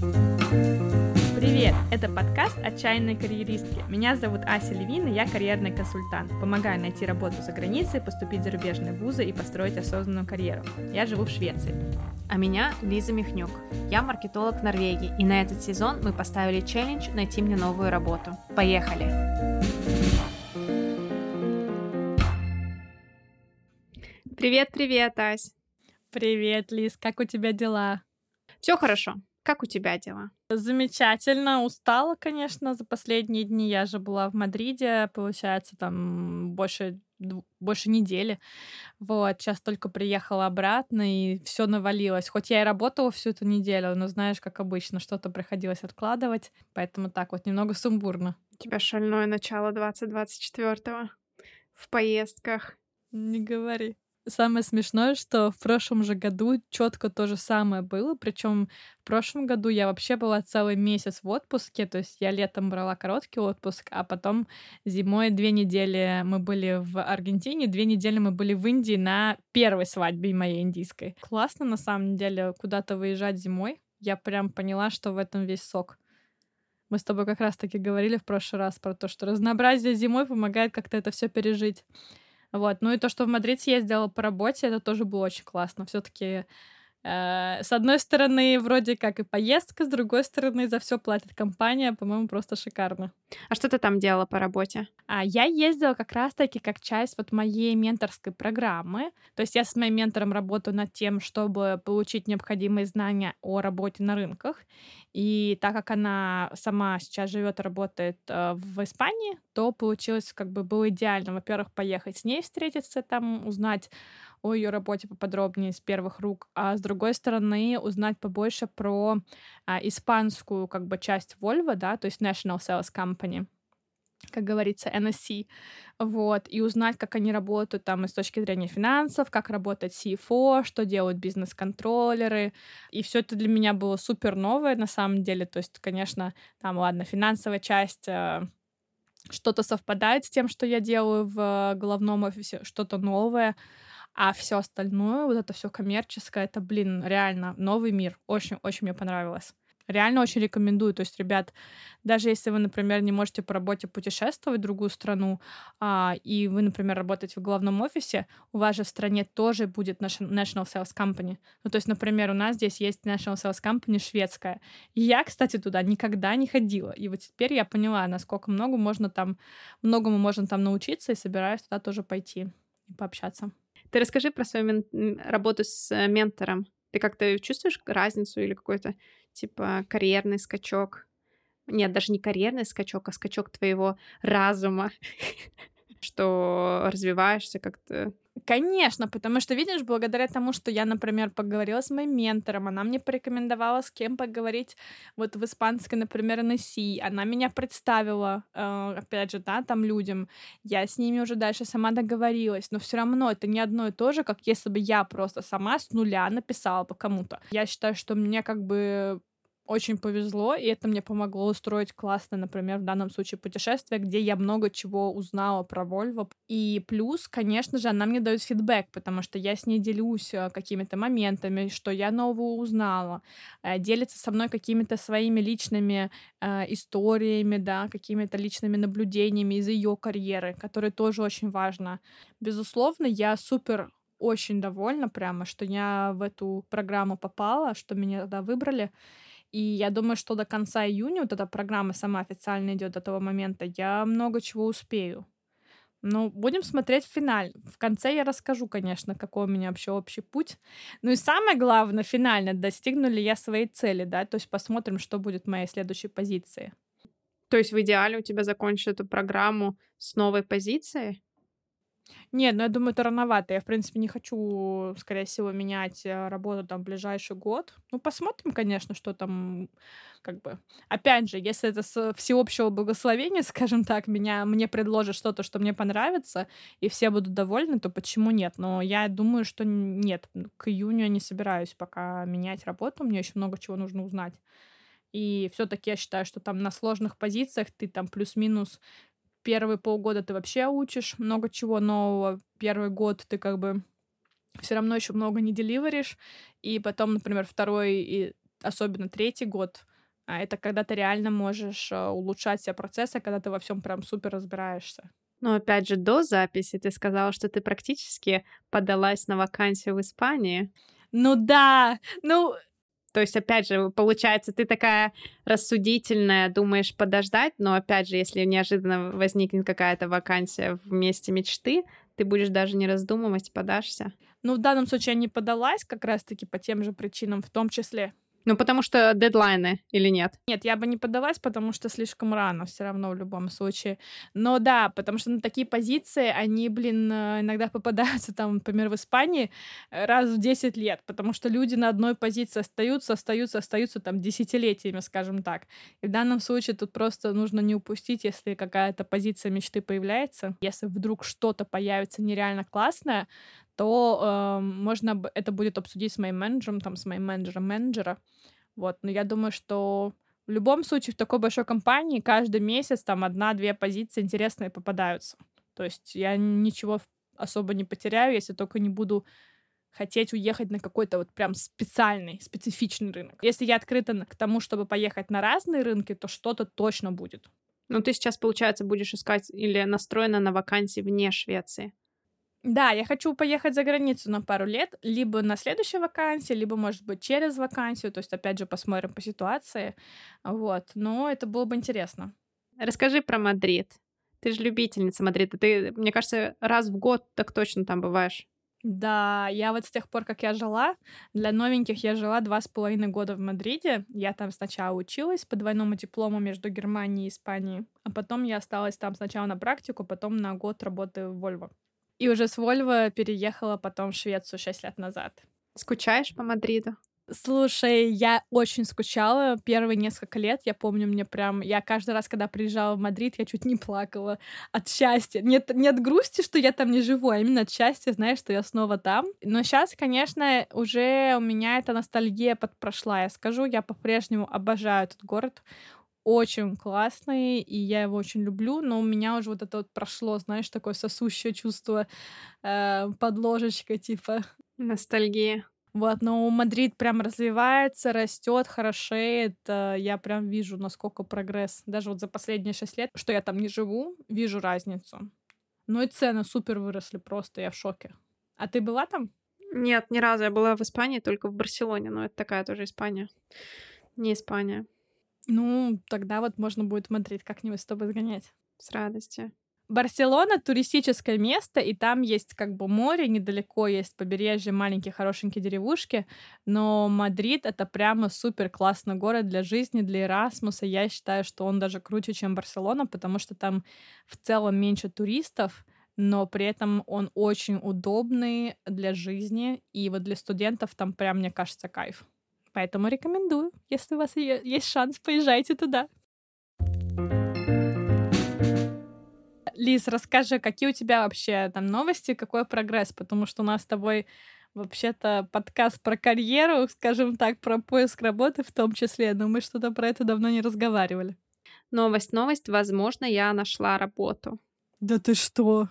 Привет! Это подкаст «Отчаянные карьеристки». Меня зовут Ася Левина, я карьерный консультант. Помогаю найти работу за границей, поступить в зарубежные вузы и построить осознанную карьеру. Я живу в Швеции. А меня Лиза Михнюк. Я маркетолог в Норвегии, и на этот сезон мы поставили челлендж «Найти мне новую работу». Поехали! Привет-привет, Ась! Привет, Лиз, как у тебя дела? Все хорошо. Как у тебя дела? Замечательно. Устала, конечно, за последние дни. Я же была в Мадриде, получается, там больше больше недели. Вот, сейчас только приехала обратно, и все навалилось. Хоть я и работала всю эту неделю, но знаешь, как обычно, что-то приходилось откладывать, поэтому так вот немного сумбурно. У тебя шальное начало 2024 в поездках. Не говори. Самое смешное, что в прошлом же году четко то же самое было. Причем в прошлом году я вообще была целый месяц в отпуске. То есть я летом брала короткий отпуск, а потом зимой две недели мы были в Аргентине, две недели мы были в Индии на первой свадьбе моей индийской. Классно, на самом деле, куда-то выезжать зимой. Я прям поняла, что в этом весь сок. Мы с тобой как раз-таки говорили в прошлый раз про то, что разнообразие зимой помогает как-то это все пережить. Вот. Ну и то, что в Мадрид съездила по работе, это тоже было очень классно. Все-таки с одной стороны, вроде как и поездка, с другой стороны, за все платит компания, по-моему, просто шикарно. А что ты там делала по работе? А, я ездила как раз-таки как часть вот моей менторской программы. То есть я с моим ментором работаю над тем, чтобы получить необходимые знания о работе на рынках. И так как она сама сейчас живет и работает э, в Испании, то получилось как бы было идеально. Во-первых, поехать с ней встретиться, там узнать о ее работе поподробнее с первых рук, а с другой стороны узнать побольше про а, испанскую как бы часть Volvo, да, то есть National Sales Company как говорится, NSC, вот, и узнать, как они работают там и с точки зрения финансов, как работает CFO, что делают бизнес-контроллеры, и все это для меня было супер новое на самом деле, то есть, конечно, там, ладно, финансовая часть э, что-то совпадает с тем, что я делаю в головном офисе, что-то новое, а все остальное, вот это все коммерческое, это, блин, реально новый мир. Очень-очень мне понравилось. Реально очень рекомендую. То есть, ребят, даже если вы, например, не можете по работе путешествовать в другую страну, а, и вы, например, работаете в главном офисе, у вас же в стране тоже будет National Sales Company. Ну, то есть, например, у нас здесь есть National Sales Company шведская. И я, кстати, туда никогда не ходила. И вот теперь я поняла, насколько много можно там, многому можно там научиться, и собираюсь туда тоже пойти и пообщаться. Ты расскажи про свою мен- работу с э, ментором. Ты как-то чувствуешь разницу или какой-то типа карьерный скачок. Нет, даже не карьерный скачок, а скачок твоего разума, что развиваешься как-то. Конечно, потому что, видишь, благодаря тому, что я, например, поговорила с моим ментором, она мне порекомендовала, с кем поговорить вот в испанской, например, NSC, она меня представила, э, опять же, да, там людям, я с ними уже дальше сама договорилась, но все равно это не одно и то же, как если бы я просто сама с нуля написала по кому-то. Я считаю, что мне как бы очень повезло, и это мне помогло устроить классно, например, в данном случае путешествие, где я много чего узнала про Volvo. И плюс, конечно же, она мне дает фидбэк, потому что я с ней делюсь э, какими-то моментами, что я нового узнала, э, делится со мной какими-то своими личными э, историями, да, какими-то личными наблюдениями из ее карьеры, которые тоже очень важно. Безусловно, я супер очень довольна прямо, что я в эту программу попала, что меня туда выбрали. И я думаю, что до конца июня вот эта программа сама официально идет до того момента, я много чего успею. Ну, будем смотреть в финале. В конце я расскажу, конечно, какой у меня вообще общий путь. Ну и самое главное, финально, достигну ли я своей цели, да, то есть посмотрим, что будет в моей следующей позиции. То есть в идеале у тебя закончить эту программу с новой позицией? Нет, ну я думаю, это рановато. Я, в принципе, не хочу, скорее всего, менять э, работу там в ближайший год. Ну, посмотрим, конечно, что там, как бы. Опять же, если это с всеобщего благословения, скажем так, меня, мне предложат что-то, что мне понравится, и все будут довольны, то почему нет? Но я думаю, что нет. К июню я не собираюсь пока менять работу. Мне еще много чего нужно узнать. И все-таки я считаю, что там на сложных позициях ты там плюс-минус первые полгода ты вообще учишь много чего нового. Первый год ты как бы все равно еще много не деливеришь. И потом, например, второй и особенно третий год, а это когда ты реально можешь э, улучшать все процессы, когда ты во всем прям супер разбираешься. Но опять же, до записи ты сказала, что ты практически подалась на вакансию в Испании. Ну да, ну... То есть, опять же, получается, ты такая рассудительная, думаешь подождать, но, опять же, если неожиданно возникнет какая-то вакансия в месте мечты, ты будешь даже не раздумывать, подашься. Ну, в данном случае я не подалась как раз-таки по тем же причинам, в том числе ну, потому что дедлайны или нет? Нет, я бы не подалась, потому что слишком рано все равно в любом случае. Но да, потому что на такие позиции, они, блин, э, иногда попадаются там, например, в Испании э, раз в 10 лет, потому что люди на одной позиции остаются, остаются, остаются там десятилетиями, скажем так. И в данном случае тут просто нужно не упустить, если какая-то позиция мечты появляется. Если вдруг что-то появится нереально классное, то э, можно это будет обсудить с моим менеджером, там, с моим менеджером менеджера. Вот, но я думаю, что в любом случае в такой большой компании каждый месяц там одна-две позиции интересные попадаются. То есть я ничего особо не потеряю, если только не буду хотеть уехать на какой-то вот прям специальный, специфичный рынок. Если я открыта к тому, чтобы поехать на разные рынки, то что-то точно будет. Ну, ты сейчас, получается, будешь искать или настроена на вакансии вне Швеции? Да, я хочу поехать за границу на пару лет, либо на следующей вакансии, либо, может быть, через вакансию, то есть, опять же, посмотрим по ситуации, вот, но это было бы интересно. Расскажи про Мадрид. Ты же любительница Мадрида, ты, мне кажется, раз в год так точно там бываешь. Да, я вот с тех пор, как я жила, для новеньких я жила два с половиной года в Мадриде. Я там сначала училась по двойному диплому между Германией и Испанией, а потом я осталась там сначала на практику, потом на год работы в Вольво. И уже с Вольво переехала потом в Швецию 6 лет назад. Скучаешь по Мадриду? Слушай, я очень скучала первые несколько лет. Я помню, мне прям... Я каждый раз, когда приезжала в Мадрид, я чуть не плакала от счастья. Нет, не от грусти, что я там не живу, а именно от счастья, знаешь, что я снова там. Но сейчас, конечно, уже у меня эта ностальгия подпрошла. Я скажу, я по-прежнему обожаю этот город очень классный, и я его очень люблю, но у меня уже вот это вот прошло, знаешь, такое сосущее чувство э, под ложечкой, типа. Ностальгия. Вот, но Мадрид прям развивается, растет, хорошеет. Я прям вижу, насколько прогресс. Даже вот за последние шесть лет, что я там не живу, вижу разницу. Ну и цены супер выросли просто, я в шоке. А ты была там? Нет, ни разу. Я была в Испании, только в Барселоне, но это такая тоже Испания. Не Испания. Ну, тогда вот можно будет смотреть, как-нибудь с тобой сгонять. С радостью. Барселона — туристическое место, и там есть как бы море, недалеко есть побережье, маленькие хорошенькие деревушки, но Мадрид — это прямо супер классный город для жизни, для Эрасмуса. Я считаю, что он даже круче, чем Барселона, потому что там в целом меньше туристов, но при этом он очень удобный для жизни, и вот для студентов там прям, мне кажется, кайф. Поэтому рекомендую. Если у вас есть шанс, поезжайте туда. Лиз, расскажи, какие у тебя вообще там новости, какой прогресс? Потому что у нас с тобой вообще-то подкаст про карьеру, скажем так, про поиск работы в том числе, но мы что-то про это давно не разговаривали. Новость, новость, возможно, я нашла работу. Да ты что?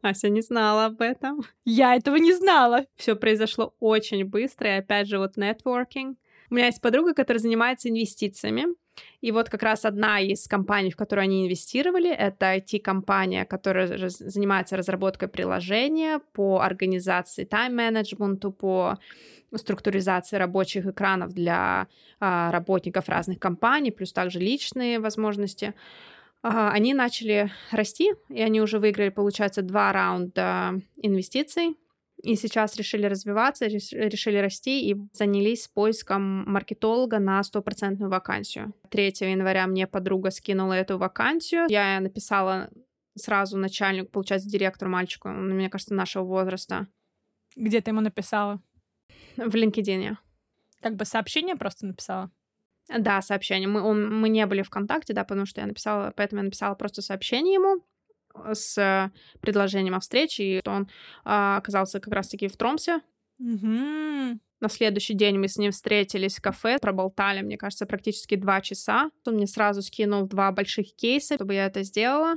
Ася не знала об этом. Я этого не знала. Все произошло очень быстро, и опять же вот нетворкинг. У меня есть подруга, которая занимается инвестициями. И вот как раз одна из компаний, в которую они инвестировали, это IT-компания, которая занимается разработкой приложения по организации тайм-менеджменту, по структуризации рабочих экранов для а, работников разных компаний, плюс также личные возможности. А, они начали расти, и они уже выиграли, получается, два раунда инвестиций и сейчас решили развиваться, решили расти и занялись поиском маркетолога на стопроцентную вакансию. 3 января мне подруга скинула эту вакансию. Я написала сразу начальнику, получается, директору мальчику, мне кажется, нашего возраста. Где ты ему написала? В LinkedIn. Как бы сообщение просто написала? Да, сообщение. Мы, он, мы не были в контакте, да, потому что я написала, поэтому я написала просто сообщение ему с предложением о встрече, и он а, оказался как раз-таки в Тромсе. Mm-hmm. На следующий день мы с ним встретились в кафе, проболтали, мне кажется, практически два часа. Он мне сразу скинул два больших кейса, чтобы я это сделала.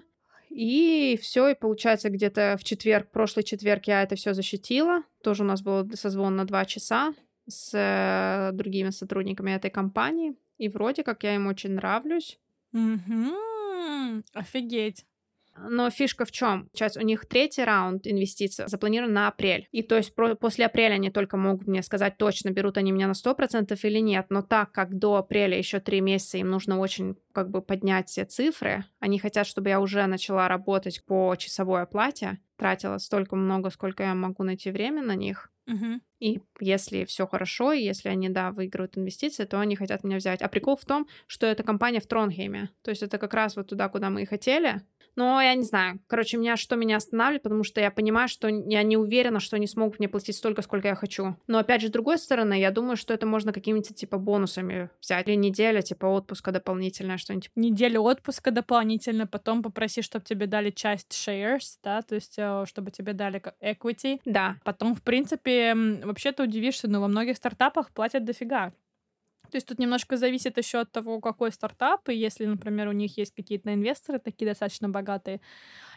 И все, и получается, где-то в четверг, прошлый четверг я это все защитила. Тоже у нас был созвон на два часа. с э, другими сотрудниками этой компании, и вроде как я им очень нравлюсь. Угу. Офигеть. Но фишка в чем? Сейчас у них третий раунд инвестиций запланирован на апрель. И то есть после апреля они только могут мне сказать точно, берут они меня на 100% или нет. Но так как до апреля еще три месяца им нужно очень как бы поднять все цифры, они хотят, чтобы я уже начала работать по часовой оплате, тратила столько много, сколько я могу найти время на них. Угу. И если все хорошо, и если они, да, выиграют инвестиции, то они хотят меня взять. А прикол в том, что это компания в Тронгейме. То есть это как раз вот туда, куда мы и хотели. Но я не знаю. Короче, меня что меня останавливает, потому что я понимаю, что я не уверена, что они смогут мне платить столько, сколько я хочу. Но опять же, с другой стороны, я думаю, что это можно какими-то типа бонусами взять. Или неделя, типа отпуска дополнительная, что-нибудь. Неделю отпуска дополнительно, потом попроси, чтобы тебе дали часть shares, да, то есть э, чтобы тебе дали equity. Да. Потом, в принципе, вообще ты удивишься, но во многих стартапах платят дофига. То есть тут немножко зависит еще от того, какой стартап, и если, например, у них есть какие-то инвесторы такие достаточно богатые.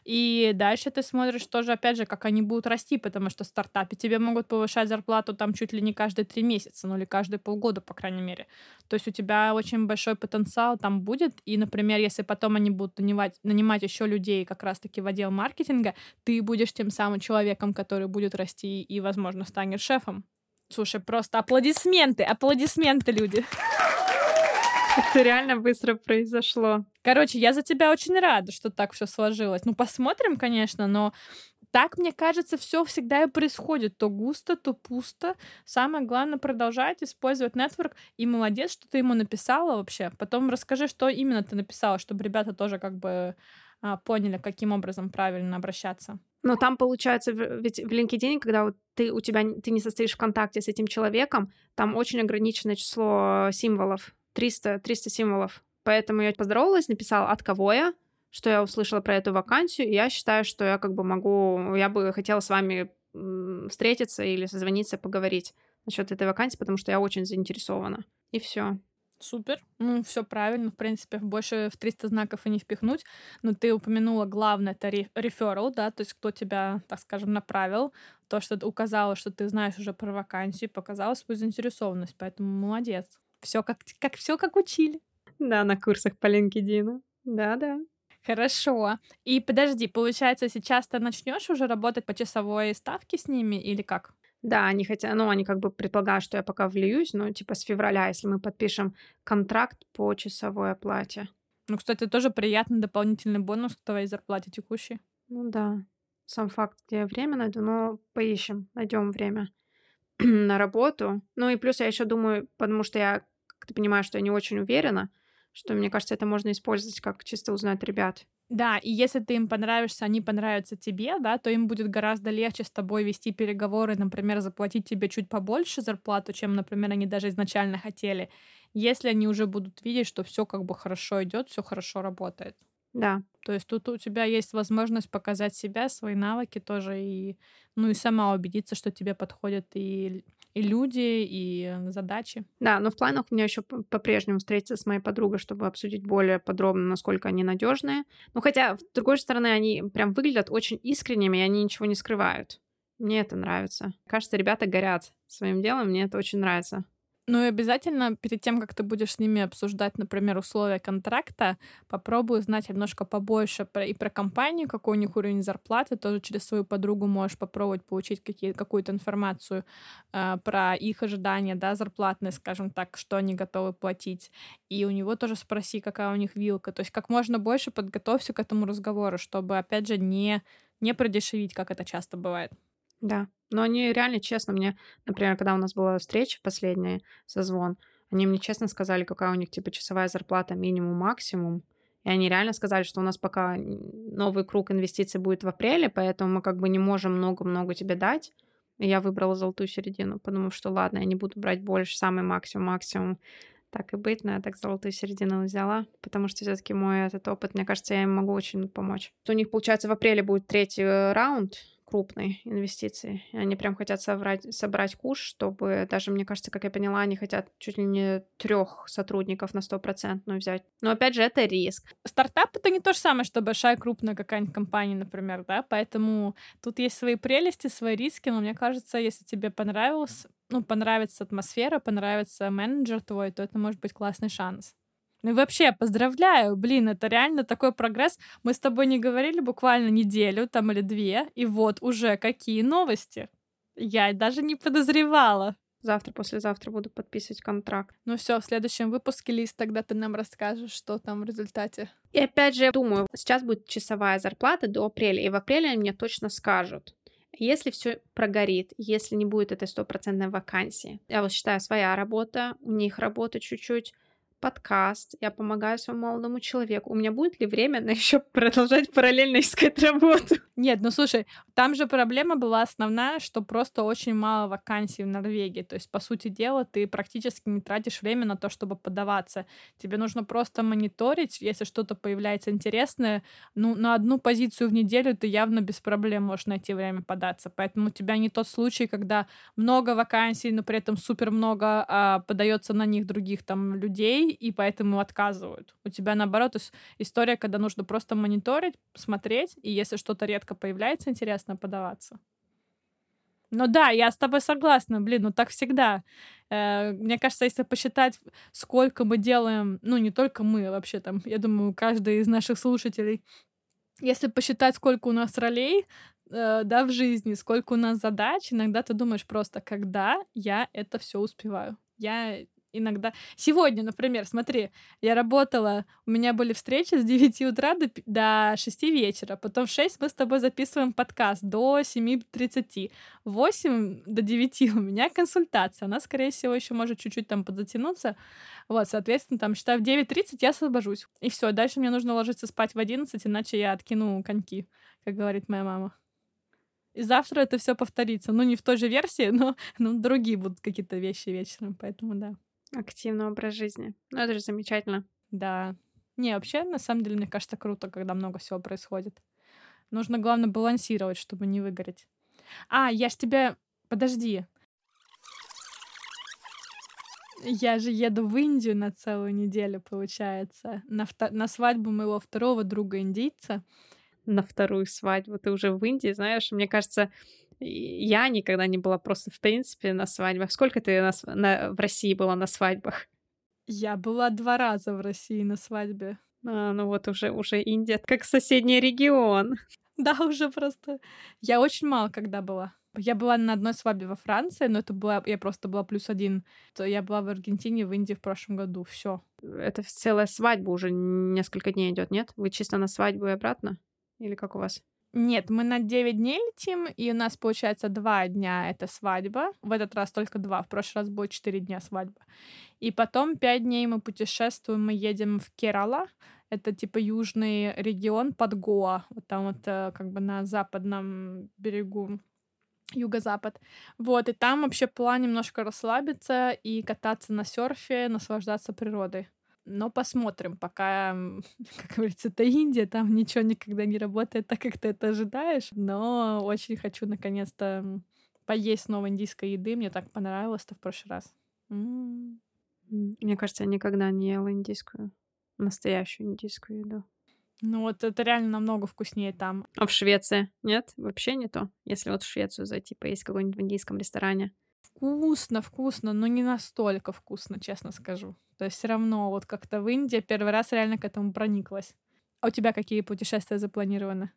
И дальше ты смотришь тоже, опять же, как они будут расти, потому что в стартапе тебе могут повышать зарплату там чуть ли не каждые три месяца, ну или каждые полгода, по крайней мере. То есть у тебя очень большой потенциал там будет, и, например, если потом они будут нанимать, нанимать еще людей как раз-таки в отдел маркетинга, ты будешь тем самым человеком, который будет расти и, возможно, станет шефом. Слушай, просто аплодисменты, аплодисменты, люди. Это реально быстро произошло. Короче, я за тебя очень рада, что так все сложилось. Ну, посмотрим, конечно, но так, мне кажется, все всегда и происходит. То густо, то пусто. Самое главное продолжать использовать нетворк. И молодец, что ты ему написала вообще. Потом расскажи, что именно ты написала, чтобы ребята тоже как бы а, поняли, каким образом правильно обращаться. Но там получается, ведь в LinkedIn, когда вот ты у тебя ты не состоишь в контакте с этим человеком, там очень ограниченное число символов, 300, 300 символов. Поэтому я поздоровалась, написала, от кого я, что я услышала про эту вакансию, и я считаю, что я как бы могу, я бы хотела с вами встретиться или созвониться, поговорить насчет этой вакансии, потому что я очень заинтересована. И все. Супер. Ну, все правильно. В принципе, больше в 300 знаков и не впихнуть. Но ты упомянула главное, это ре- referral, да, то есть кто тебя, так скажем, направил. То, что ты указала, что ты знаешь уже про вакансию, показала свою заинтересованность. Поэтому молодец. Все как, как, все как учили. Да, на курсах по LinkedIn. Да-да. Хорошо. И подожди, получается, сейчас ты начнешь уже работать по часовой ставке с ними или как? Да, они хотят, ну, они как бы предполагают, что я пока влиюсь, но типа с февраля, если мы подпишем контракт по часовой оплате. Ну, кстати, тоже приятный дополнительный бонус к твоей зарплате текущей. Ну да, сам факт, где я время найду, но поищем, найдем время на работу. Ну и плюс я еще думаю, потому что я, как ты понимаешь, что я не очень уверена, что, мне кажется, это можно использовать как чисто узнать ребят. Да, и если ты им понравишься, они понравятся тебе, да, то им будет гораздо легче с тобой вести переговоры, например, заплатить тебе чуть побольше зарплату, чем, например, они даже изначально хотели, если они уже будут видеть, что все как бы хорошо идет, все хорошо работает. Да, То есть тут у тебя есть возможность показать себя, свои навыки тоже, и, ну и сама убедиться, что тебе подходят и, и люди, и задачи. да, но в планах у меня еще по-прежнему встретиться с моей подругой, чтобы обсудить более подробно, насколько они надежные. Ну, хотя, с другой стороны, они прям выглядят очень искренними, и они ничего не скрывают. Мне это нравится. Кажется, ребята горят своим делом, мне это очень нравится. Ну и обязательно перед тем, как ты будешь с ними обсуждать, например, условия контракта, попробуй узнать немножко побольше про, и про компанию, какой у них уровень зарплаты. Тоже через свою подругу можешь попробовать получить какие, какую-то информацию э, про их ожидания, да, зарплатные, скажем так, что они готовы платить. И у него тоже спроси, какая у них вилка. То есть как можно больше подготовься к этому разговору, чтобы, опять же, не, не продешевить, как это часто бывает. Да. Но они реально честно мне, например, когда у нас была встреча последняя, созвон, они мне честно сказали, какая у них типа часовая зарплата минимум-максимум. И они реально сказали, что у нас пока новый круг инвестиций будет в апреле, поэтому мы как бы не можем много-много тебе дать. И я выбрала золотую середину, подумав, что ладно, я не буду брать больше, самый максимум-максимум. Так и быть, но я так золотую середину взяла, потому что все-таки мой этот опыт, мне кажется, я им могу очень помочь. У них, получается, в апреле будет третий э, раунд крупной инвестиции. Они прям хотят собрать, собрать куш, чтобы даже, мне кажется, как я поняла, они хотят чуть ли не трех сотрудников на стопроцентную взять. Но опять же, это риск. Стартап это не то же самое, что большая крупная какая-нибудь компания, например, да, поэтому тут есть свои прелести, свои риски, но мне кажется, если тебе понравилось, ну, понравится атмосфера, понравится менеджер твой, то это может быть классный шанс. Ну и вообще, поздравляю, блин, это реально такой прогресс. Мы с тобой не говорили буквально неделю там или две, и вот уже какие новости. Я даже не подозревала. Завтра, послезавтра буду подписывать контракт. Ну все, в следующем выпуске, Лиз, тогда ты нам расскажешь, что там в результате. И опять же, я думаю, сейчас будет часовая зарплата до апреля, и в апреле они мне точно скажут. Если все прогорит, если не будет этой стопроцентной вакансии, я вот считаю, своя работа, у них работа чуть-чуть, подкаст, я помогаю своему молодому человеку. У меня будет ли время на еще продолжать параллельно искать работу? Нет, ну слушай, там же проблема была основная, что просто очень мало вакансий в Норвегии. То есть, по сути дела, ты практически не тратишь время на то, чтобы подаваться. Тебе нужно просто мониторить, если что-то появляется интересное. Ну, на одну позицию в неделю ты явно без проблем можешь найти время податься. Поэтому у тебя не тот случай, когда много вакансий, но при этом супер много а, подается на них других там людей, и поэтому отказывают. У тебя, наоборот, история, когда нужно просто мониторить, смотреть, и если что-то редко появляется, интересно подаваться. Ну да, я с тобой согласна, блин, ну так всегда. Э, мне кажется, если посчитать, сколько мы делаем, ну не только мы, а вообще там, я думаю, каждый из наших слушателей, если посчитать, сколько у нас ролей, э, да, в жизни, сколько у нас задач, иногда ты думаешь просто, когда я это все успеваю. Я иногда. Сегодня, например, смотри, я работала, у меня были встречи с 9 утра до, до 6 вечера, потом в 6 мы с тобой записываем подкаст до 7.30. В 8 до 9 у меня консультация, она, скорее всего, еще может чуть-чуть там подзатянуться. Вот, соответственно, там, считаю, в 9.30 я освобожусь. И все, дальше мне нужно ложиться спать в 11, иначе я откину коньки, как говорит моя мама. И завтра это все повторится. Ну, не в той же версии, но ну, другие будут какие-то вещи вечером, поэтому да. Активный образ жизни. Ну, это же замечательно. Да. Не, вообще, на самом деле, мне кажется, круто, когда много всего происходит. Нужно, главное, балансировать, чтобы не выгореть. А, я ж тебя... Подожди. Я же еду в Индию на целую неделю, получается. На, вто... на свадьбу моего второго друга индийца. На вторую свадьбу. Ты уже в Индии, знаешь? Мне кажется, я никогда не была просто, в принципе, на свадьбах. Сколько ты на, на, в России была на свадьбах? Я была два раза в России на свадьбе. А, ну вот уже, уже Индия, как соседний регион. Да, уже просто. Я очень мало когда была. Я была на одной свадьбе во Франции, но это была, я просто была плюс один. То я была в Аргентине, в Индии в прошлом году. Все. Это целая свадьба уже несколько дней идет, нет? Вы чисто на свадьбу и обратно? Или как у вас? Нет, мы на 9 дней летим, и у нас получается 2 дня это свадьба. В этот раз только 2, в прошлый раз будет 4 дня свадьба. И потом 5 дней мы путешествуем, мы едем в Керала. Это типа южный регион под Гоа. Вот там вот э, как бы на западном берегу юго-запад. Вот, и там вообще план немножко расслабиться и кататься на серфе, наслаждаться природой. Но посмотрим, пока, как говорится, это Индия, там ничего никогда не работает так, как ты это ожидаешь. Но очень хочу наконец-то поесть снова индийской еды. Мне так понравилось-то в прошлый раз. Мне кажется, я никогда не ела индийскую, настоящую индийскую еду. Ну вот это реально намного вкуснее там. А в Швеции? Нет? Вообще не то? Если вот в Швецию зайти, поесть какой-нибудь в индийском ресторане. Вкусно, вкусно, но не настолько вкусно, честно скажу. То есть все равно вот как-то в Индии первый раз реально к этому прониклась. А у тебя какие путешествия запланированы?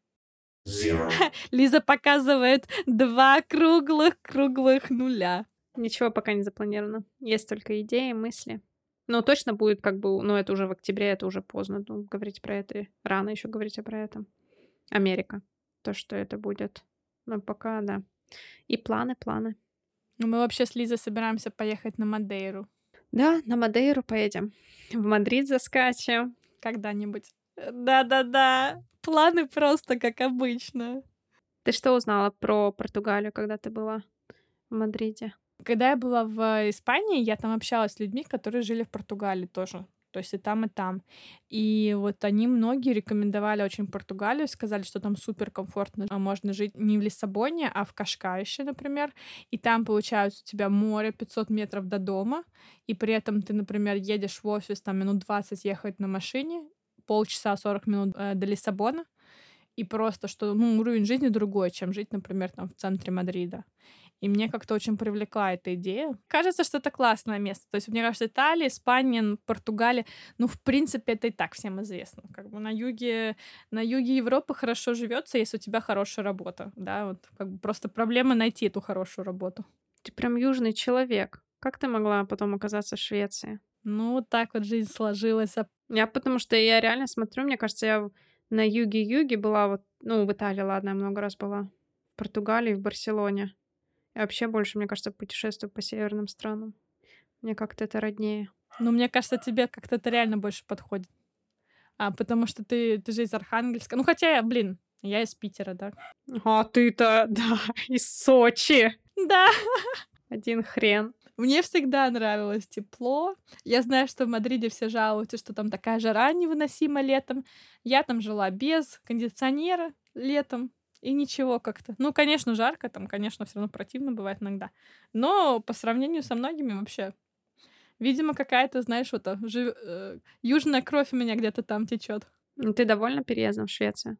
Лиза показывает два круглых-круглых нуля. Ничего пока не запланировано. Есть только идеи, мысли. Но точно будет как бы, ну это уже в октябре, это уже поздно ну, говорить про это. Рано еще говорить про это. Америка. То, что это будет. Но пока, да. И планы, планы. Ну, мы вообще с Лизой собираемся поехать на Мадейру. Да, на Мадейру поедем. В Мадрид заскочим. Когда-нибудь. Да-да-да. Планы просто как обычно. Ты что узнала про Португалию, когда ты была в Мадриде? Когда я была в Испании, я там общалась с людьми, которые жили в Португалии тоже. То есть и там, и там. И вот они многие рекомендовали очень Португалию, сказали, что там супер комфортно. А можно жить не в Лиссабоне, а в Кашкайше, например. И там, получается, у тебя море 500 метров до дома. И при этом ты, например, едешь в офис, там минут 20 ехать на машине, полчаса 40 минут э, до Лиссабона. И просто, что ну, уровень жизни другой, чем жить, например, там в центре Мадрида. И мне как-то очень привлекла эта идея. Кажется, что это классное место. То есть, мне кажется, Италия, Испания, Португалия, ну, в принципе, это и так всем известно. Как бы на юге, на юге Европы хорошо живется, если у тебя хорошая работа, да, вот как бы просто проблема найти эту хорошую работу. Ты прям южный человек. Как ты могла потом оказаться в Швеции? Ну, вот так вот жизнь сложилась. Я потому что я реально смотрю, мне кажется, я на юге-юге была вот, ну, в Италии, ладно, я много раз была, в Португалии, в Барселоне. И вообще больше, мне кажется, путешествую по северным странам. Мне как-то это роднее. Ну, мне кажется, тебе как-то это реально больше подходит. А, потому что ты, ты же из Архангельска. Ну, хотя, блин, я из Питера, да. А ты-то, да, из Сочи. Да. Один хрен. Мне всегда нравилось тепло. Я знаю, что в Мадриде все жалуются, что там такая жара невыносима летом. Я там жила без кондиционера летом. И ничего как-то. Ну, конечно, жарко, там, конечно, все равно противно бывает иногда. Но по сравнению со многими вообще. Видимо, какая-то, знаешь, вот жив... э, южная кровь у меня где-то там течет. Ты довольна переездом в Швецию?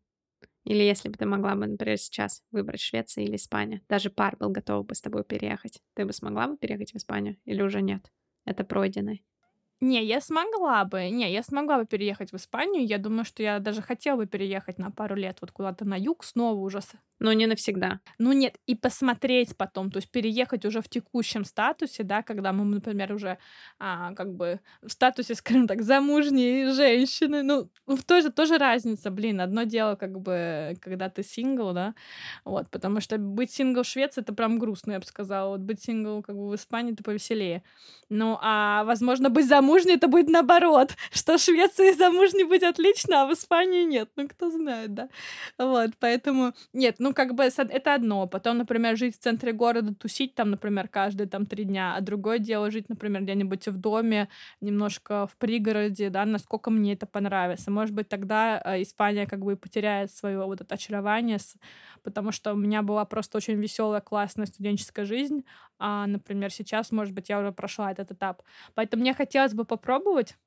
Или если бы ты могла бы, например, сейчас выбрать Швецию или Испанию, даже пар был готов бы с тобой переехать, ты бы смогла бы переехать в Испанию или уже нет? Это пройденный. Не, я смогла бы. Не, я смогла бы переехать в Испанию. Я думаю, что я даже хотела бы переехать на пару лет вот куда-то на юг снова уже. Но не навсегда. Ну нет, и посмотреть потом, то есть переехать уже в текущем статусе, да, когда мы, например, уже а, как бы в статусе, скажем так, замужней женщины. Ну, в той же тоже разница, блин. Одно дело, как бы, когда ты сингл, да, вот, потому что быть сингл в Швеции это прям грустно, я бы сказала. Вот быть сингл как бы в Испании это повеселее. Ну, а возможно, быть замужней это будет наоборот, что в Швеции замужней быть отлично, а в Испании нет. Ну, кто знает, да. Вот, поэтому, нет, ну, как бы это одно. Потом, например, жить в центре города, тусить там, например, каждые там три дня, а другое дело жить, например, где-нибудь в доме, немножко в пригороде, да, насколько мне это понравится. Может быть, тогда э, Испания как бы потеряет свое вот это очарование, потому что у меня была просто очень веселая, классная студенческая жизнь, а, например, сейчас, может быть, я уже прошла этот этап. Поэтому мне хотелось бы попробовать,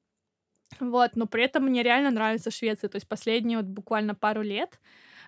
вот, но при этом мне реально нравится Швеция. То есть последние вот буквально пару лет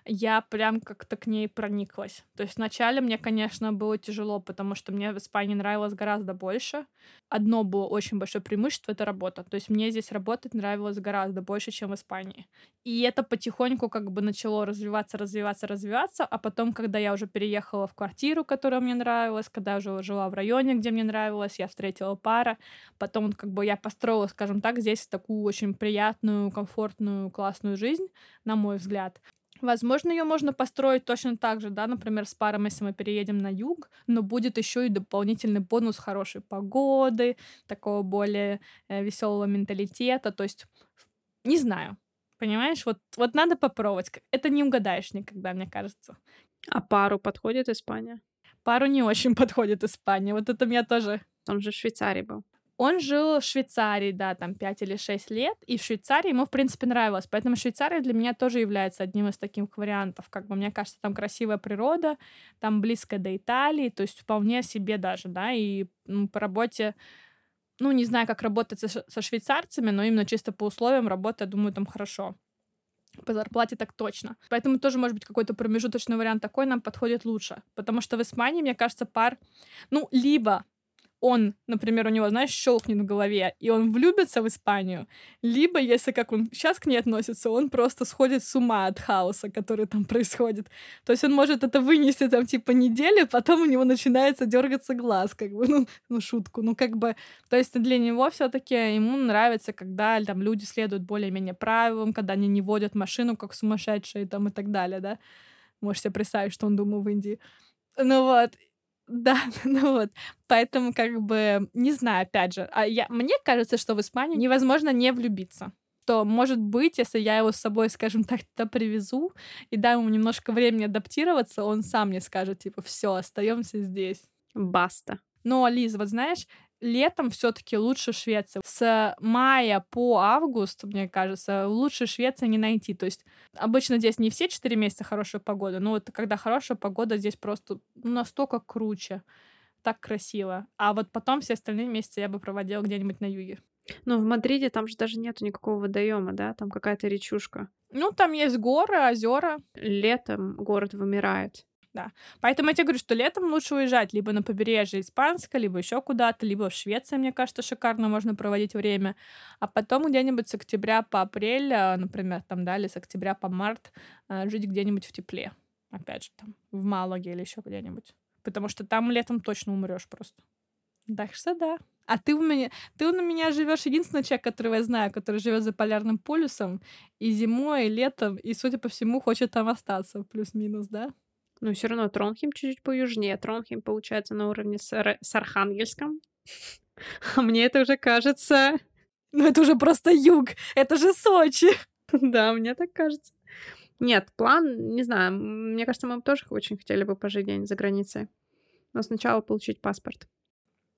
я прям как-то к ней прониклась. То есть вначале мне, конечно, было тяжело, потому что мне в Испании нравилось гораздо больше. Одно было очень большое преимущество — это работа. То есть мне здесь работать нравилось гораздо больше, чем в Испании. И это потихоньку как бы начало развиваться, развиваться, развиваться, а потом, когда я уже переехала в квартиру, которая мне нравилась, когда я уже жила в районе, где мне нравилось, я встретила пара, потом как бы я построила, скажем так, здесь такую очень приятную, комфортную, классную жизнь, на мой взгляд. Возможно, ее можно построить точно так же, да, например, с паром, если мы переедем на юг, но будет еще и дополнительный бонус хорошей погоды, такого более э, веселого менталитета, то есть не знаю, понимаешь, вот, вот надо попробовать, это не угадаешь никогда, мне кажется. А пару подходит Испания? Пару не очень подходит Испания, вот это меня тоже... Он же в Швейцарии был. Он жил в Швейцарии, да, там 5 или 6 лет, и в Швейцарии ему, в принципе, нравилось. Поэтому Швейцария для меня тоже является одним из таких вариантов. Как бы, мне кажется, там красивая природа, там близко до Италии, то есть вполне себе даже, да, и ну, по работе ну, не знаю, как работать со, со швейцарцами, но именно чисто по условиям работы, я думаю, там хорошо. По зарплате так точно. Поэтому тоже, может быть, какой-то промежуточный вариант такой нам подходит лучше. Потому что в Испании, мне кажется, пар, ну, либо он, например, у него, знаешь, щелкнет в голове, и он влюбится в Испанию, либо, если как он сейчас к ней относится, он просто сходит с ума от хаоса, который там происходит. То есть он может это вынести там типа неделю, потом у него начинается дергаться глаз, как бы, ну, ну шутку, ну как бы, то есть для него все-таки ему нравится, когда там люди следуют более-менее правилам, когда они не водят машину как сумасшедшие там и так далее, да. Можете себе представить, что он думал в Индии. Ну вот, да, ну вот. Поэтому, как бы, не знаю, опять же. А я, мне кажется, что в Испанию невозможно не влюбиться. То, может быть, если я его с собой, скажем так, туда привезу и дам ему немножко времени адаптироваться, он сам мне скажет, типа, все, остаемся здесь. Баста. Но, Лиз, вот знаешь, летом все-таки лучше Швеция. С мая по август, мне кажется, лучше Швеции не найти. То есть обычно здесь не все четыре месяца хорошая погода, но вот когда хорошая погода, здесь просто настолько круче, так красиво. А вот потом все остальные месяцы я бы проводила где-нибудь на юге. Ну, в Мадриде там же даже нету никакого водоема, да? Там какая-то речушка. Ну, там есть горы, озера. Летом город вымирает да. Поэтому я тебе говорю, что летом лучше уезжать либо на побережье Испанское, либо еще куда-то, либо в Швеции, мне кажется, шикарно можно проводить время. А потом где-нибудь с октября по апрель, а, например, там, да, или с октября по март а, жить где-нибудь в тепле. Опять же, там, в Малаге или еще где-нибудь. Потому что там летом точно умрешь просто. Так что да. А ты у меня, ты у меня живешь единственный человек, которого я знаю, который живет за полярным полюсом и зимой, и летом, и, судя по всему, хочет там остаться, плюс-минус, да? Но все равно Тронхим чуть-чуть поюжнее. Тронхим получается на уровне с, Ар- с Архангельском. А мне это уже кажется... Ну это уже просто юг. Это же Сочи. Да, мне так кажется. Нет, план, не знаю, мне кажется, мы тоже очень хотели бы пожить где-нибудь за границей. Но сначала получить паспорт.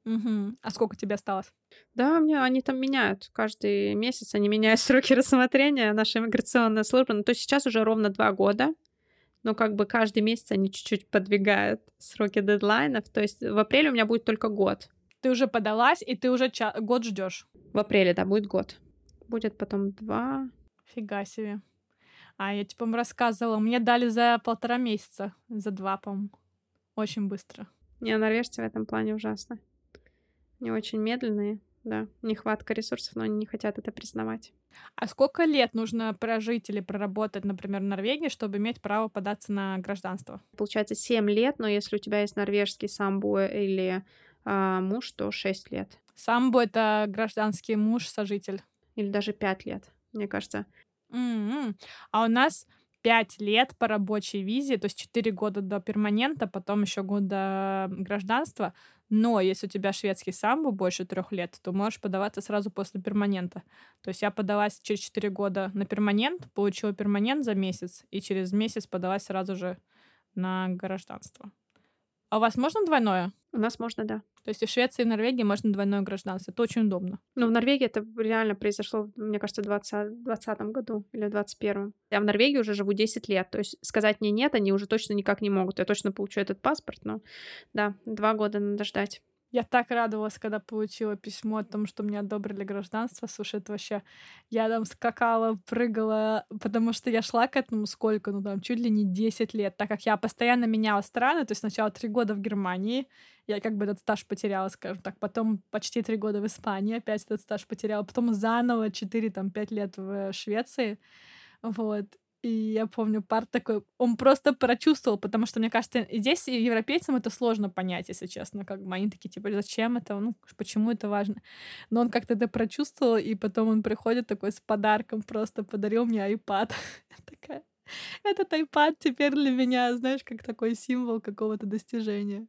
Угу. А сколько тебе осталось? Да, мне они там меняют. Каждый месяц они меняют сроки рассмотрения, наша иммиграционная служба. Ну, то есть сейчас уже ровно два года но как бы каждый месяц они чуть-чуть подвигают сроки дедлайнов. То есть в апреле у меня будет только год. Ты уже подалась, и ты уже ча- год ждешь. В апреле, да, будет год. Будет потом два. Фига себе. А я типа рассказывала, мне дали за полтора месяца, за два, по-моему. Очень быстро. Не, норвежцы в этом плане ужасно. Они очень медленные да, нехватка ресурсов, но они не хотят это признавать. А сколько лет нужно прожить или проработать, например, в Норвегии, чтобы иметь право податься на гражданство? Получается 7 лет, но если у тебя есть норвежский самбо или э, муж, то 6 лет. Самбо — это гражданский муж, сожитель. Или даже 5 лет, мне кажется. Mm-hmm. А у нас 5 лет по рабочей визе, то есть 4 года до перманента, потом еще год до гражданства. Но если у тебя шведский самбо больше трех лет, то можешь подаваться сразу после перманента. То есть я подалась через 4 года на перманент, получила перманент за месяц, и через месяц подалась сразу же на гражданство. А у вас можно двойное? У нас можно, да. То есть и в Швеции, и в Норвегии можно двойное гражданство. Это очень удобно. Ну, в Норвегии это реально произошло, мне кажется, в 2020 году или в 2021. Я в Норвегии уже живу 10 лет. То есть сказать мне нет, они уже точно никак не могут. Я точно получу этот паспорт, но да, два года надо ждать. Я так радовалась, когда получила письмо о том, что мне одобрили гражданство. Слушай, это вообще... Я там скакала, прыгала, потому что я шла к этому сколько? Ну, там, чуть ли не 10 лет, так как я постоянно меняла страны. То есть сначала три года в Германии, я как бы этот стаж потеряла, скажем так. Потом почти три года в Испании, опять этот стаж потеряла. Потом заново 4, там, 5 лет в Швеции. Вот. И я помню, парт такой, он просто прочувствовал, потому что, мне кажется, здесь европейцам это сложно понять, если честно, как бы они такие, типа, зачем это, ну, почему это важно. Но он как-то это прочувствовал, и потом он приходит такой с подарком, просто подарил мне iPad. такая, этот iPad теперь для меня, знаешь, как такой символ какого-то достижения.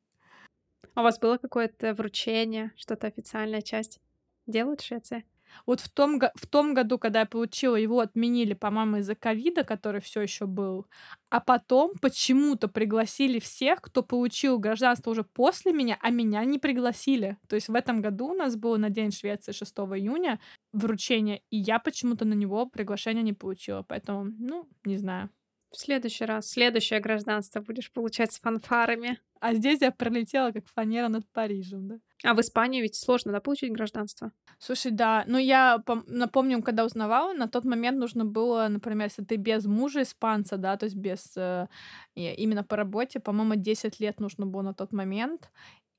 А у вас было какое-то вручение, что-то официальная часть делают в Швеции? Вот в том, в том году, когда я получила, его отменили, по-моему, из-за ковида, который все еще был. А потом почему-то пригласили всех, кто получил гражданство уже после меня, а меня не пригласили. То есть в этом году у нас было на День Швеции 6 июня вручение, и я почему-то на него приглашение не получила. Поэтому, ну, не знаю. В следующий раз, следующее гражданство будешь получать с фанфарами. А здесь я пролетела как фанера над Парижем, да? А в Испании ведь сложно, да, получить гражданство? Слушай, да. Ну, я напомню, когда узнавала, на тот момент нужно было, например, если ты без мужа испанца, да, то есть без э, именно по работе, по-моему, 10 лет нужно было на тот момент.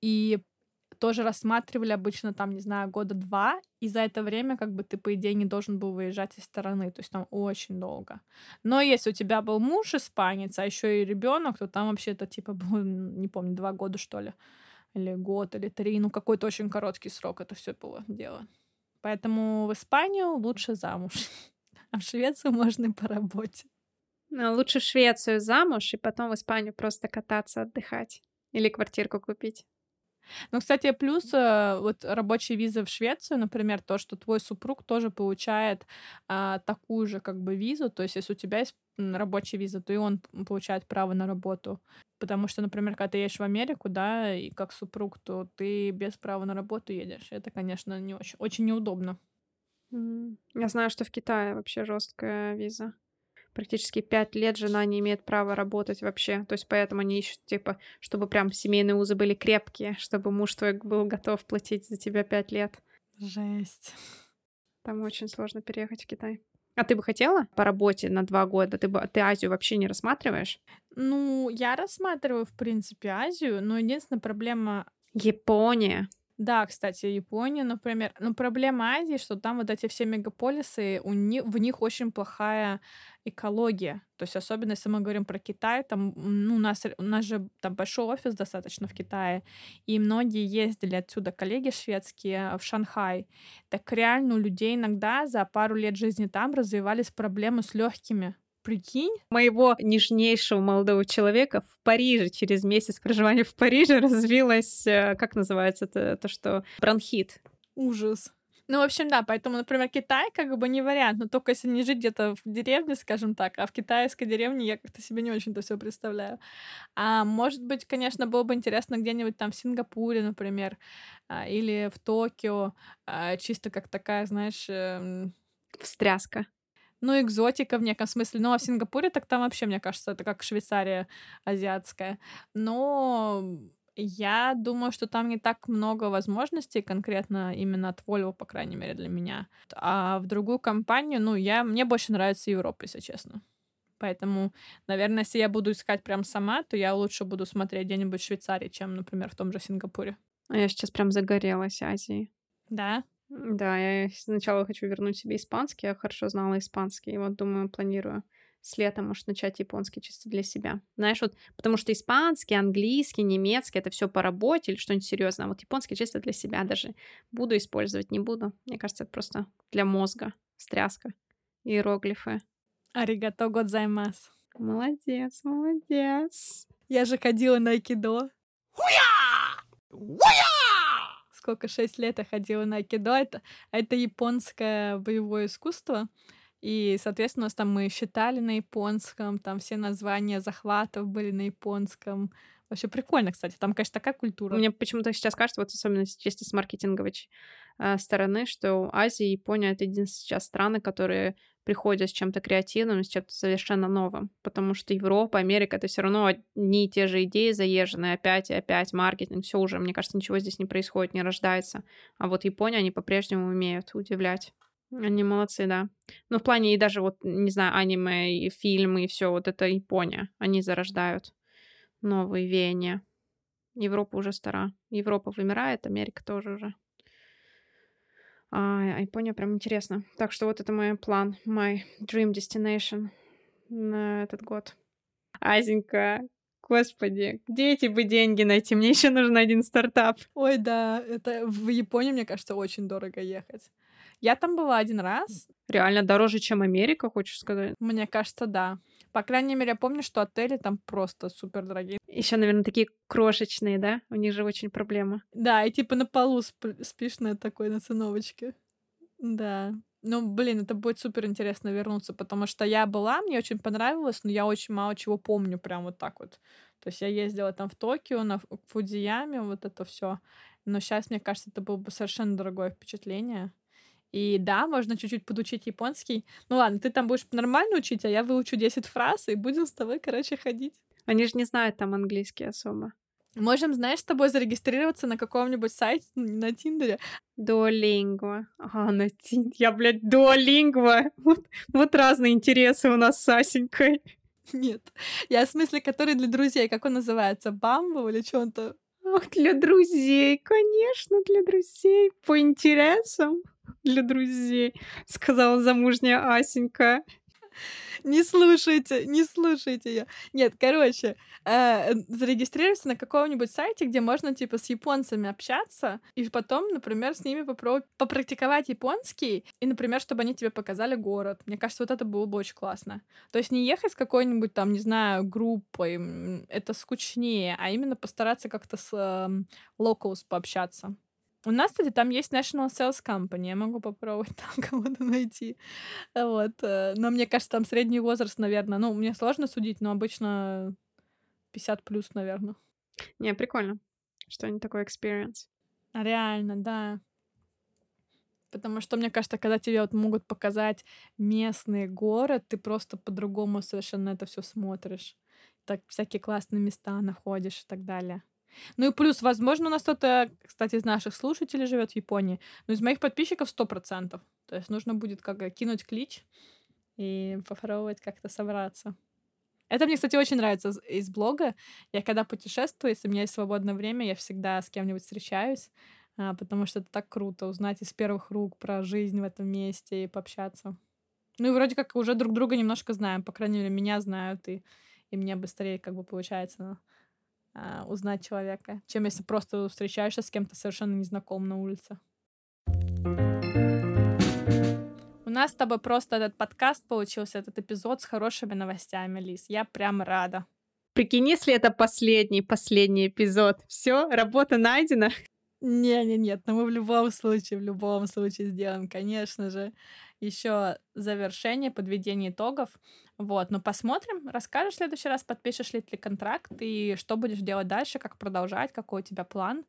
И тоже рассматривали обычно там, не знаю, года два, и за это время как бы ты, по идее, не должен был выезжать из страны, то есть там очень долго. Но если у тебя был муж испанец, а еще и ребенок, то там вообще это типа было, не помню, два года, что ли, или год, или три, ну какой-то очень короткий срок это все было дело. Поэтому в Испанию лучше замуж, а в Швецию можно и по работе. Ну, лучше в Швецию замуж и потом в Испанию просто кататься, отдыхать. Или квартирку купить. Ну, кстати, плюс э, вот рабочая виза в Швецию, например, то, что твой супруг тоже получает а, такую же как бы визу, то есть если у тебя есть рабочая виза, то и он получает право на работу. Потому что, например, когда ты едешь в Америку, да, и как супруг, то ты без права на работу едешь. Это, конечно, не очень, очень неудобно. Я знаю, что в Китае вообще жесткая виза практически пять лет жена не имеет права работать вообще. То есть поэтому они ищут, типа, чтобы прям семейные узы были крепкие, чтобы муж твой был готов платить за тебя пять лет. Жесть. Там очень сложно переехать в Китай. А ты бы хотела по работе на два года? Ты, бы, ты Азию вообще не рассматриваешь? Ну, я рассматриваю, в принципе, Азию, но единственная проблема... Япония. Да, кстати, Япония, например. Но проблема Азии, что там вот эти все мегаполисы, у них, в них очень плохая экология. То есть особенно если мы говорим про Китай, там, ну, у нас, у нас же там большой офис достаточно в Китае, и многие ездили отсюда, коллеги шведские, в Шанхай. Так реально у людей иногда за пару лет жизни там развивались проблемы с легкими. Прикинь? Моего нежнейшего молодого человека в Париже через месяц проживания в Париже развилось, э, как называется это, то, что бронхит. Ужас. Ну, в общем, да, поэтому, например, Китай как бы не вариант, но только если не жить где-то в деревне, скажем так, а в китайской деревне я как-то себе не очень-то все представляю. А может быть, конечно, было бы интересно где-нибудь там в Сингапуре, например, а, или в Токио, а, чисто как такая, знаешь... Эм, Встряска ну, экзотика в неком смысле. Ну, а в Сингапуре так там вообще, мне кажется, это как Швейцария азиатская. Но я думаю, что там не так много возможностей конкретно именно от Volvo, по крайней мере, для меня. А в другую компанию, ну, я, мне больше нравится Европа, если честно. Поэтому, наверное, если я буду искать прям сама, то я лучше буду смотреть где-нибудь в Швейцарии, чем, например, в том же Сингапуре. А я сейчас прям загорелась Азией. Да? Да, я сначала хочу вернуть себе испанский, я хорошо знала испанский, и вот думаю, планирую с лета, может, начать японский чисто для себя. Знаешь, вот, потому что испанский, английский, немецкий, это все по работе или что-нибудь серьезное, а вот японский чисто для себя даже буду использовать, не буду. Мне кажется, это просто для мозга, стряска, иероглифы. Аригато годзаймас. Молодец, молодец. Я же ходила на айкидо. Хуя! Хуя! Сколько, шесть лет я ходила на айкидо. Это, это японское боевое искусство. И, соответственно, у нас там мы считали на японском, там все названия захватов были на японском. Вообще прикольно, кстати. Там, конечно, такая культура. Мне почему-то сейчас кажется, вот особенно чисто с маркетинговой э, стороны, что Азия и Япония — это единственные сейчас страны, которые приходят с чем-то креативным, с чем-то совершенно новым. Потому что Европа, Америка — это все равно одни и те же идеи заезженные, опять и опять маркетинг, все уже, мне кажется, ничего здесь не происходит, не рождается. А вот Япония, они по-прежнему умеют удивлять. Они молодцы, да. Ну, в плане и даже вот, не знаю, аниме и фильмы и все, вот это Япония. Они зарождают новые веяния. Европа уже стара. Европа вымирает, Америка тоже уже. А, Япония прям интересно. Так что вот это мой план, my dream destination на этот год. Азенька, господи, где эти бы деньги найти? Мне еще нужен один стартап. Ой, да, это в Японию, мне кажется, очень дорого ехать. Я там была один раз. Реально дороже, чем Америка, хочешь сказать? Мне кажется, да. По крайней мере, я помню, что отели там просто супер дорогие. Еще, наверное, такие крошечные, да? У них же очень проблема. Да, и типа на полу сп- спишь на такой, на циновочке. Да. Ну, блин, это будет супер интересно вернуться, потому что я была, мне очень понравилось, но я очень мало чего помню прям вот так вот. То есть я ездила там в Токио, на Фудзияме, вот это все. Но сейчас, мне кажется, это было бы совершенно другое впечатление. И да, можно чуть-чуть подучить японский. Ну ладно, ты там будешь нормально учить, а я выучу 10 фраз, и будем с тобой, короче, ходить. Они же не знают там английский особо. Можем, знаешь, с тобой зарегистрироваться на каком-нибудь сайте на Тиндере. Дуолингва. А, на Тиндере. Я, блядь, дуолингва. Вот, вот разные интересы у нас с Асенькой. Нет. Я в смысле, который для друзей. Как он называется? Бамбу или что он-то? Ах, для друзей, конечно, для друзей. По интересам для друзей, сказала замужняя Асенька. Не слушайте, не слушайте ее. Нет, короче, э, зарегистрируйся на каком-нибудь сайте, где можно, типа, с японцами общаться, и потом, например, с ними попробовать попрактиковать японский, и, например, чтобы они тебе показали город. Мне кажется, вот это было бы очень классно. То есть не ехать с какой-нибудь там, не знаю, группой, это скучнее, а именно постараться как-то с э, locals пообщаться. У нас, кстати, там есть National Sales Company. Я могу попробовать там кого-то найти. Вот. Э, но мне кажется, там средний возраст, наверное. Ну, мне сложно судить, но обычно 50 плюс, наверное. Не, прикольно. Что не такой experience. Реально, да. Потому что, мне кажется, когда тебе вот могут показать местный город, ты просто по-другому совершенно это все смотришь. Так всякие классные места находишь и так далее. Ну и плюс, возможно, у нас кто-то, кстати, из наших слушателей живет в Японии, но из моих подписчиков сто процентов. То есть нужно будет как кинуть клич и попробовать как-то собраться. Это мне, кстати, очень нравится из блога. Я когда путешествую, если у меня есть свободное время, я всегда с кем-нибудь встречаюсь, а, потому что это так круто узнать из первых рук про жизнь в этом месте и пообщаться. Ну и вроде как уже друг друга немножко знаем, по крайней мере, меня знают, и, и мне быстрее как бы получается а, узнать человека, чем если просто встречаешься с кем-то совершенно незнакомым на улице. У нас с тобой просто этот подкаст получился, этот эпизод с хорошими новостями, Лиз. Я прям рада. Прикинь, если это последний, последний эпизод. Все, работа найдена. Не-не-нет, но мы в любом случае, в любом случае сделаем, конечно же, еще завершение, подведение итогов. Вот, ну посмотрим. Расскажешь в следующий раз, подпишешь ли ты контракт и что будешь делать дальше, как продолжать, какой у тебя план.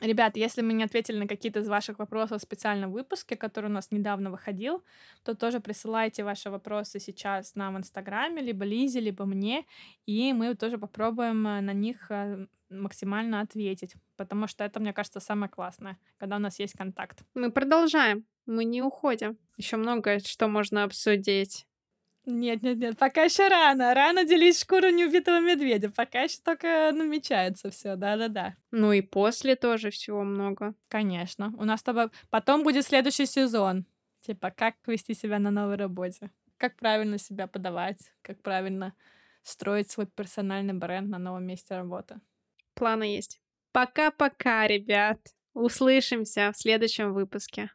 Ребят, если мы не ответили на какие-то из ваших вопросов в специальном выпуске, который у нас недавно выходил, то тоже присылайте ваши вопросы сейчас нам в Инстаграме, либо Лизе, либо мне, и мы тоже попробуем э, на них э, максимально ответить, потому что это, мне кажется, самое классное, когда у нас есть контакт. Мы продолжаем, мы не уходим. Еще много что можно обсудить. Нет, нет, нет, пока еще рано. Рано делить шкуру неубитого медведя. Пока еще только намечается все, да-да-да. Ну и после тоже всего много. Конечно. У нас с тобой потом будет следующий сезон. Типа, как вести себя на новой работе. Как правильно себя подавать, как правильно строить свой персональный бренд на новом месте работы. Планы есть. Пока-пока, ребят. Услышимся в следующем выпуске.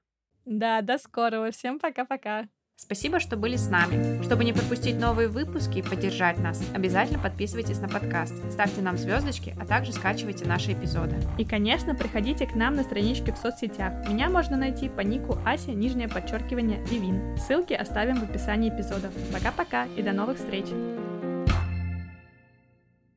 Да, до скорого. Всем пока-пока. Спасибо, что были с нами. Чтобы не пропустить новые выпуски и поддержать нас, обязательно подписывайтесь на подкаст, ставьте нам звездочки, а также скачивайте наши эпизоды. И, конечно, приходите к нам на страничке в соцсетях. Меня можно найти по нику Ася, нижнее подчеркивание, Вивин. Ссылки оставим в описании эпизодов. Пока-пока и до новых встреч!